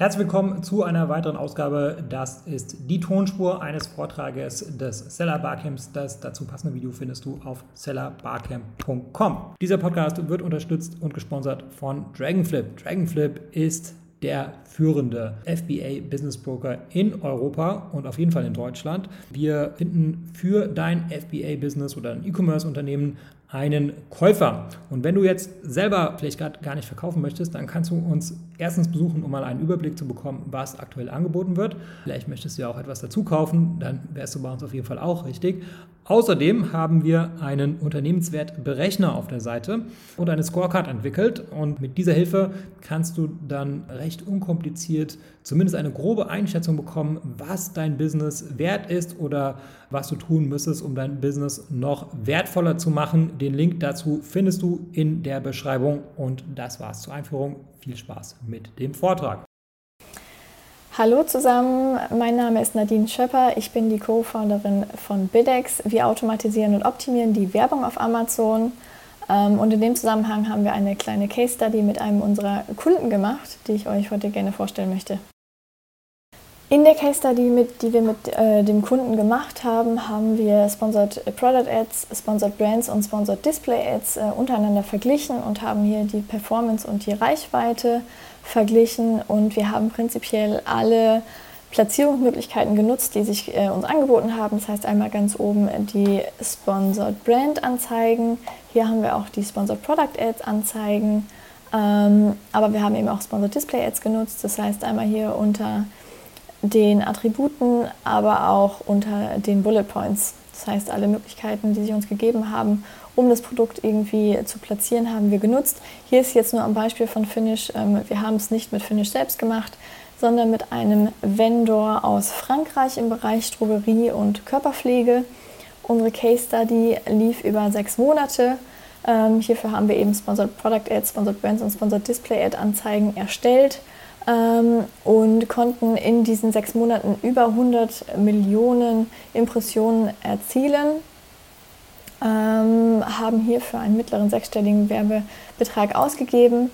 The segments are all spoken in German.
Herzlich willkommen zu einer weiteren Ausgabe. Das ist die Tonspur eines Vortrages des Seller Barcamps. Das dazu passende Video findest du auf sellerbarcamp.com. Dieser Podcast wird unterstützt und gesponsert von Dragonflip. Dragonflip ist der führende FBA Business Broker in Europa und auf jeden Fall in Deutschland. Wir finden für dein FBA Business oder ein E-Commerce Unternehmen einen Käufer. Und wenn du jetzt selber vielleicht gerade gar nicht verkaufen möchtest, dann kannst du uns erstens besuchen, um mal einen Überblick zu bekommen, was aktuell angeboten wird. Vielleicht möchtest du ja auch etwas dazu kaufen, dann wärst du bei uns auf jeden Fall auch richtig. Außerdem haben wir einen Unternehmenswertberechner auf der Seite und eine Scorecard entwickelt. Und mit dieser Hilfe kannst du dann recht unkompliziert zumindest eine grobe Einschätzung bekommen, was dein Business wert ist oder was du tun müsstest, um dein Business noch wertvoller zu machen. Den Link dazu findest du in der Beschreibung. Und das war's zur Einführung. Viel Spaß mit dem Vortrag. Hallo zusammen, mein Name ist Nadine Schöpper, ich bin die Co-Founderin von Bidex. Wir automatisieren und optimieren die Werbung auf Amazon ähm, und in dem Zusammenhang haben wir eine kleine Case Study mit einem unserer Kunden gemacht, die ich euch heute gerne vorstellen möchte. In der Case Study, mit, die wir mit äh, dem Kunden gemacht haben, haben wir Sponsored Product Ads, Sponsored Brands und Sponsored Display Ads äh, untereinander verglichen und haben hier die Performance und die Reichweite verglichen und wir haben prinzipiell alle Platzierungsmöglichkeiten genutzt, die sich äh, uns angeboten haben. Das heißt einmal ganz oben die Sponsored Brand Anzeigen. Hier haben wir auch die Sponsored Product Ads Anzeigen. Ähm, aber wir haben eben auch Sponsored Display Ads genutzt. Das heißt einmal hier unter den Attributen, aber auch unter den Bullet Points. Das heißt, alle Möglichkeiten, die sie uns gegeben haben, um das Produkt irgendwie zu platzieren, haben wir genutzt. Hier ist jetzt nur ein Beispiel von Finish. Ähm, wir haben es nicht mit Finish selbst gemacht, sondern mit einem Vendor aus Frankreich im Bereich Drogerie und Körperpflege. Unsere Case Study lief über sechs Monate. Ähm, hierfür haben wir eben Sponsored Product Ads, Sponsored Brands und Sponsored Display Ad Anzeigen erstellt ähm, und konnten in diesen sechs Monaten über 100 Millionen Impressionen erzielen. Ähm, haben hierfür einen mittleren sechsstelligen Werbebetrag ausgegeben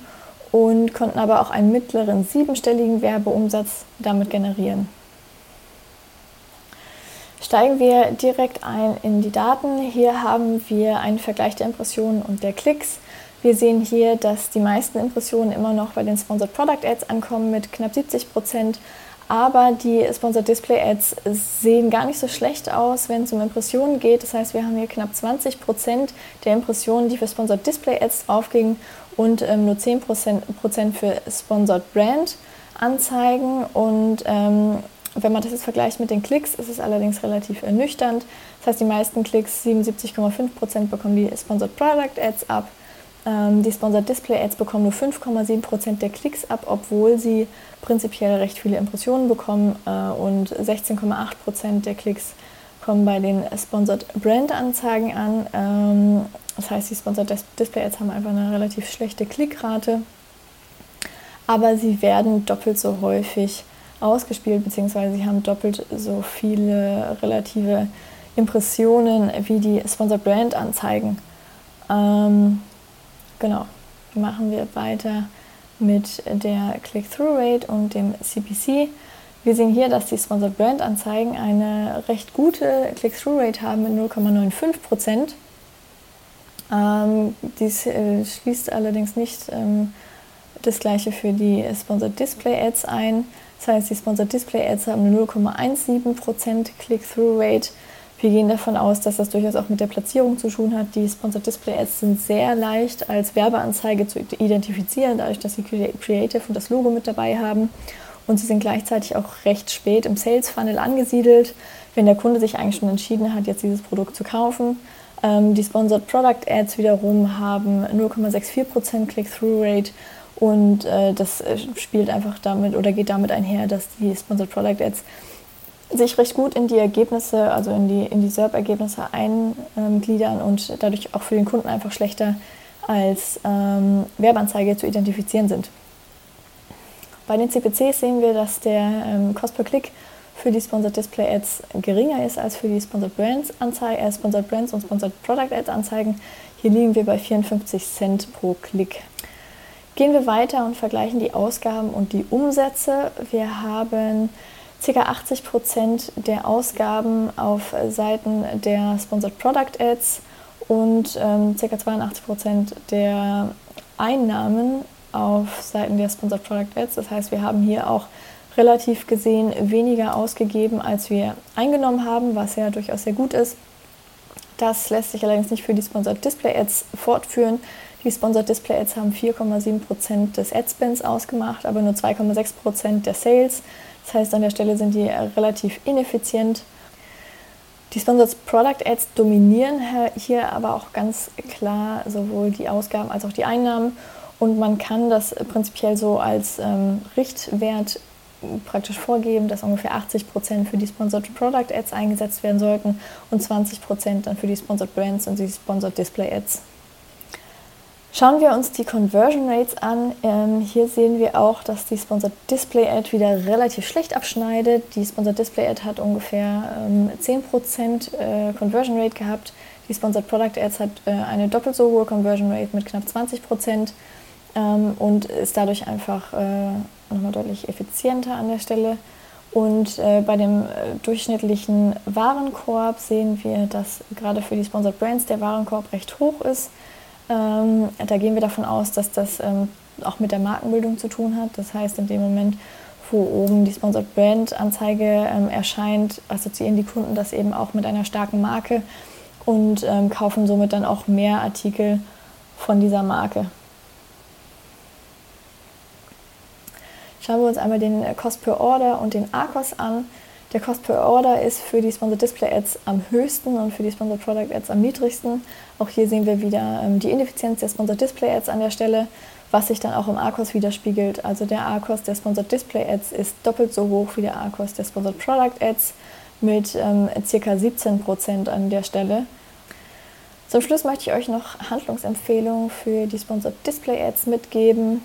und konnten aber auch einen mittleren siebenstelligen Werbeumsatz damit generieren. Steigen wir direkt ein in die Daten. Hier haben wir einen Vergleich der Impressionen und der Klicks. Wir sehen hier, dass die meisten Impressionen immer noch bei den Sponsored Product Ads ankommen mit knapp 70 Prozent. Aber die Sponsored Display Ads sehen gar nicht so schlecht aus, wenn es um Impressionen geht. Das heißt, wir haben hier knapp 20 Prozent der Impressionen, die für Sponsored Display Ads draufgingen und ähm, nur 10 Prozent für Sponsored Brand Anzeigen. Und ähm, wenn man das jetzt vergleicht mit den Klicks, ist es allerdings relativ ernüchternd. Das heißt, die meisten Klicks, 77,5 Prozent, bekommen die Sponsored Product Ads ab. Ähm, die Sponsored Display Ads bekommen nur 5,7 Prozent der Klicks ab, obwohl sie prinzipiell recht viele Impressionen bekommen. Äh, und 16,8 Prozent der Klicks kommen bei den Sponsored Brand Anzeigen an. Ähm, das heißt, die Sponsored Display Ads haben einfach eine relativ schlechte Klickrate, aber sie werden doppelt so häufig ausgespielt, beziehungsweise sie haben doppelt so viele relative Impressionen wie die Sponsored Brand Anzeigen. Genau, machen wir weiter mit der Click-Through-Rate und dem CPC. Wir sehen hier, dass die Sponsored Brand Anzeigen eine recht gute Click-Through-Rate haben mit 0,95 Prozent. Ähm, dies äh, schließt allerdings nicht ähm, das gleiche für die Sponsored Display Ads ein. Das heißt, die Sponsored Display Ads haben eine 0,17% Click-Through-Rate. Wir gehen davon aus, dass das durchaus auch mit der Platzierung zu tun hat. Die Sponsored Display Ads sind sehr leicht als Werbeanzeige zu identifizieren, dadurch, dass sie Creative und das Logo mit dabei haben. Und sie sind gleichzeitig auch recht spät im Sales Funnel angesiedelt, wenn der Kunde sich eigentlich schon entschieden hat, jetzt dieses Produkt zu kaufen. Ähm, die Sponsored Product Ads wiederum haben 0,64% Click-Through-Rate und äh, das äh, spielt einfach damit oder geht damit einher, dass die Sponsored Product Ads sich recht gut in die Ergebnisse, also in die, in die SERP-Ergebnisse eingliedern und dadurch auch für den Kunden einfach schlechter als ähm, Werbeanzeige zu identifizieren sind. Bei den CPCs sehen wir, dass der ähm, Cost per Klick für die Sponsored Display Ads geringer ist als für die Sponsored Brands, Anzeige, äh, Sponsored Brands und Sponsored Product Ads Anzeigen. Hier liegen wir bei 54 Cent pro Klick. Gehen wir weiter und vergleichen die Ausgaben und die Umsätze. Wir haben ca. 80 Prozent der Ausgaben auf Seiten der Sponsored Product Ads und ähm, ca. 82 Prozent der Einnahmen auf Seiten der Sponsored Product Ads. Das heißt, wir haben hier auch relativ gesehen weniger ausgegeben, als wir eingenommen haben, was ja durchaus sehr gut ist. Das lässt sich allerdings nicht für die Sponsored Display Ads fortführen. Die Sponsored Display Ads haben 4,7% des Ad-Spends ausgemacht, aber nur 2,6% der Sales. Das heißt, an der Stelle sind die relativ ineffizient. Die Sponsored Product Ads dominieren hier aber auch ganz klar sowohl die Ausgaben als auch die Einnahmen. Und man kann das prinzipiell so als ähm, Richtwert praktisch vorgeben, dass ungefähr 80 Prozent für die Sponsored Product Ads eingesetzt werden sollten und 20 Prozent dann für die Sponsored Brands und die Sponsored Display Ads. Schauen wir uns die Conversion Rates an. Ähm, hier sehen wir auch, dass die Sponsored Display Ad wieder relativ schlecht abschneidet. Die Sponsored Display Ad hat ungefähr ähm, 10% äh, Conversion Rate gehabt. Die Sponsored Product Ads hat äh, eine doppelt so hohe Conversion Rate mit knapp 20% ähm, und ist dadurch einfach äh, nochmal deutlich effizienter an der Stelle. Und äh, bei dem äh, durchschnittlichen Warenkorb sehen wir, dass gerade für die Sponsored Brands der Warenkorb recht hoch ist. Ähm, da gehen wir davon aus, dass das ähm, auch mit der Markenbildung zu tun hat. Das heißt, in dem Moment, wo oben die Sponsored Brand Anzeige ähm, erscheint, assoziieren die Kunden das eben auch mit einer starken Marke und ähm, kaufen somit dann auch mehr Artikel von dieser Marke. Schauen wir uns einmal den Cost per Order und den ARCOS an. Der Cost per Order ist für die Sponsored Display Ads am höchsten und für die Sponsored Product Ads am niedrigsten. Auch hier sehen wir wieder ähm, die Ineffizienz der Sponsored Display Ads an der Stelle, was sich dann auch im ARCOS widerspiegelt. Also der ARCOS der Sponsored Display Ads ist doppelt so hoch wie der ARCOS der Sponsored Product Ads mit ähm, ca. 17% an der Stelle. Zum Schluss möchte ich euch noch Handlungsempfehlungen für die Sponsored Display Ads mitgeben.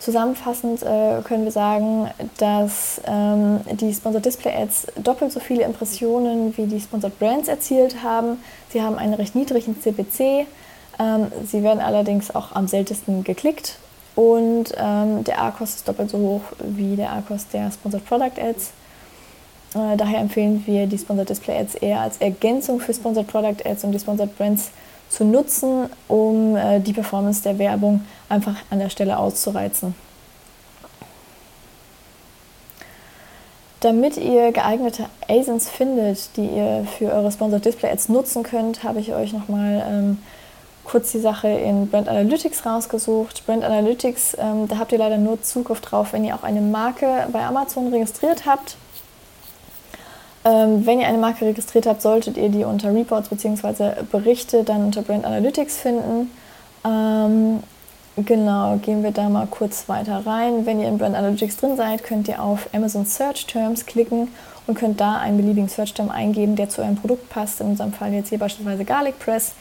Zusammenfassend äh, können wir sagen, dass ähm, die Sponsored Display Ads doppelt so viele Impressionen wie die Sponsored Brands erzielt haben. Sie haben einen recht niedrigen CPC. Ähm, sie werden allerdings auch am seltensten geklickt. Und ähm, der ARCOS ist doppelt so hoch wie der ARCOS der Sponsored Product Ads. Äh, daher empfehlen wir die Sponsored Display Ads eher als Ergänzung für Sponsored Product Ads und die Sponsored Brands zu nutzen, um äh, die Performance der Werbung einfach an der Stelle auszureizen. Damit ihr geeignete ASINs findet, die ihr für eure Sponsored Display Ads nutzen könnt, habe ich euch nochmal ähm, kurz die Sache in Brand Analytics rausgesucht. Brand Analytics, ähm, da habt ihr leider nur Zugriff drauf, wenn ihr auch eine Marke bei Amazon registriert habt. Ähm, wenn ihr eine Marke registriert habt, solltet ihr die unter Reports bzw. Berichte dann unter Brand Analytics finden. Ähm, genau, gehen wir da mal kurz weiter rein. Wenn ihr in Brand Analytics drin seid, könnt ihr auf Amazon Search Terms klicken und könnt da einen beliebigen Search Term eingeben, der zu eurem Produkt passt. In unserem Fall jetzt hier beispielsweise Garlic Press.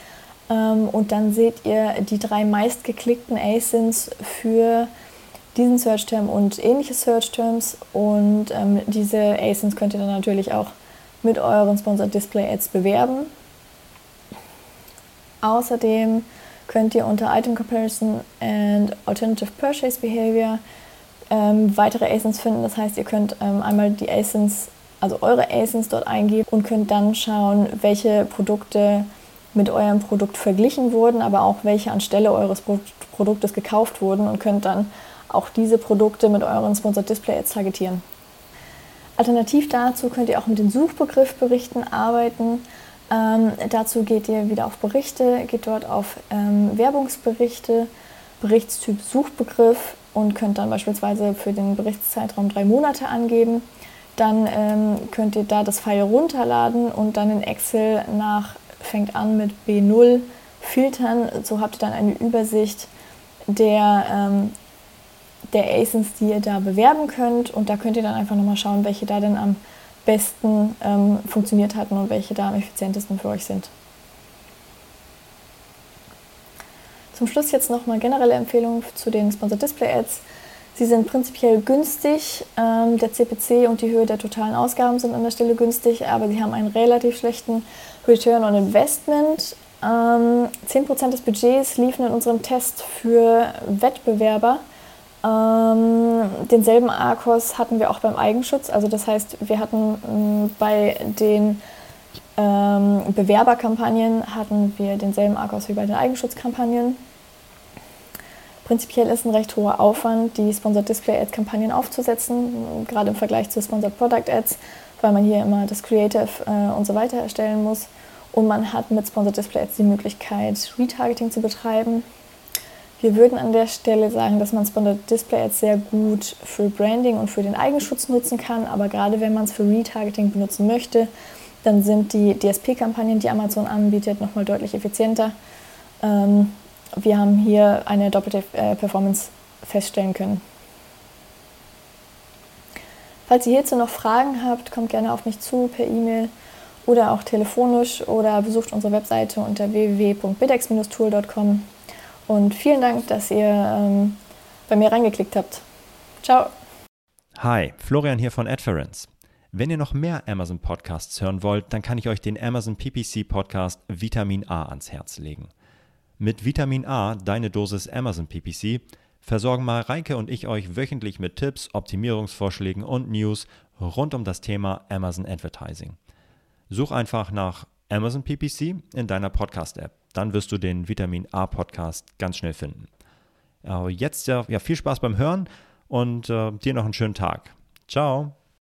Ähm, und dann seht ihr die drei meistgeklickten ASINs für diesen Search Term und ähnliche Search Terms. Und ähm, diese ASINs könnt ihr dann natürlich auch mit euren Sponsored Display Ads bewerben. Außerdem könnt ihr unter Item Comparison and Alternative Purchase Behavior ähm, weitere ASINs finden. Das heißt, ihr könnt ähm, einmal die ASINs, also eure ASINs dort eingeben und könnt dann schauen, welche Produkte mit eurem Produkt verglichen wurden, aber auch welche anstelle eures Produktes gekauft wurden und könnt dann auch diese Produkte mit euren Sponsored Display Ads targetieren. Alternativ dazu könnt ihr auch mit den Suchbegriffberichten arbeiten. Ähm, dazu geht ihr wieder auf Berichte, geht dort auf ähm, Werbungsberichte, Berichtstyp Suchbegriff und könnt dann beispielsweise für den Berichtszeitraum drei Monate angeben. Dann ähm, könnt ihr da das File runterladen und dann in Excel nach fängt an mit B0 filtern. So habt ihr dann eine Übersicht der ähm, der ASINs, die ihr da bewerben könnt. Und da könnt ihr dann einfach nochmal schauen, welche da denn am besten ähm, funktioniert hatten und welche da am effizientesten für euch sind. Zum Schluss jetzt nochmal generelle Empfehlungen zu den Sponsored Display Ads. Sie sind prinzipiell günstig. Ähm, der CPC und die Höhe der totalen Ausgaben sind an der Stelle günstig, aber sie haben einen relativ schlechten Return on Investment Ähm, 10% des Budgets liefen in unserem Test für Wettbewerber. Ähm, denselben ARKOS hatten wir auch beim Eigenschutz. Also das heißt, wir hatten ähm, bei den ähm, Bewerberkampagnen hatten wir denselben ARKOS wie bei den Eigenschutzkampagnen. Prinzipiell ist ein recht hoher Aufwand, die Sponsored Display Ads Kampagnen aufzusetzen, gerade im Vergleich zu Sponsored Product Ads, weil man hier immer das Creative äh, und so weiter erstellen muss. Und man hat mit Sponsored Display Ads die Möglichkeit, Retargeting zu betreiben. Wir würden an der Stelle sagen, dass man Sponsored Display Ads sehr gut für Branding und für den Eigenschutz nutzen kann, aber gerade wenn man es für Retargeting benutzen möchte, dann sind die DSP-Kampagnen, die Amazon anbietet, nochmal deutlich effizienter. Ähm, wir haben hier eine doppelte äh, Performance feststellen können. Falls ihr hierzu noch Fragen habt, kommt gerne auf mich zu per E-Mail oder auch telefonisch oder besucht unsere Webseite unter www.bidex-tool.com. Und vielen Dank, dass ihr ähm, bei mir reingeklickt habt. Ciao. Hi, Florian hier von Adference. Wenn ihr noch mehr Amazon Podcasts hören wollt, dann kann ich euch den Amazon PPC Podcast Vitamin A ans Herz legen. Mit Vitamin A, deine Dosis Amazon PPC, versorgen Mareike und ich euch wöchentlich mit Tipps, Optimierungsvorschlägen und News rund um das Thema Amazon Advertising. Such einfach nach Amazon PPC in deiner Podcast-App. Dann wirst du den Vitamin A Podcast ganz schnell finden. Jetzt ja, ja viel Spaß beim Hören und äh, dir noch einen schönen Tag. Ciao.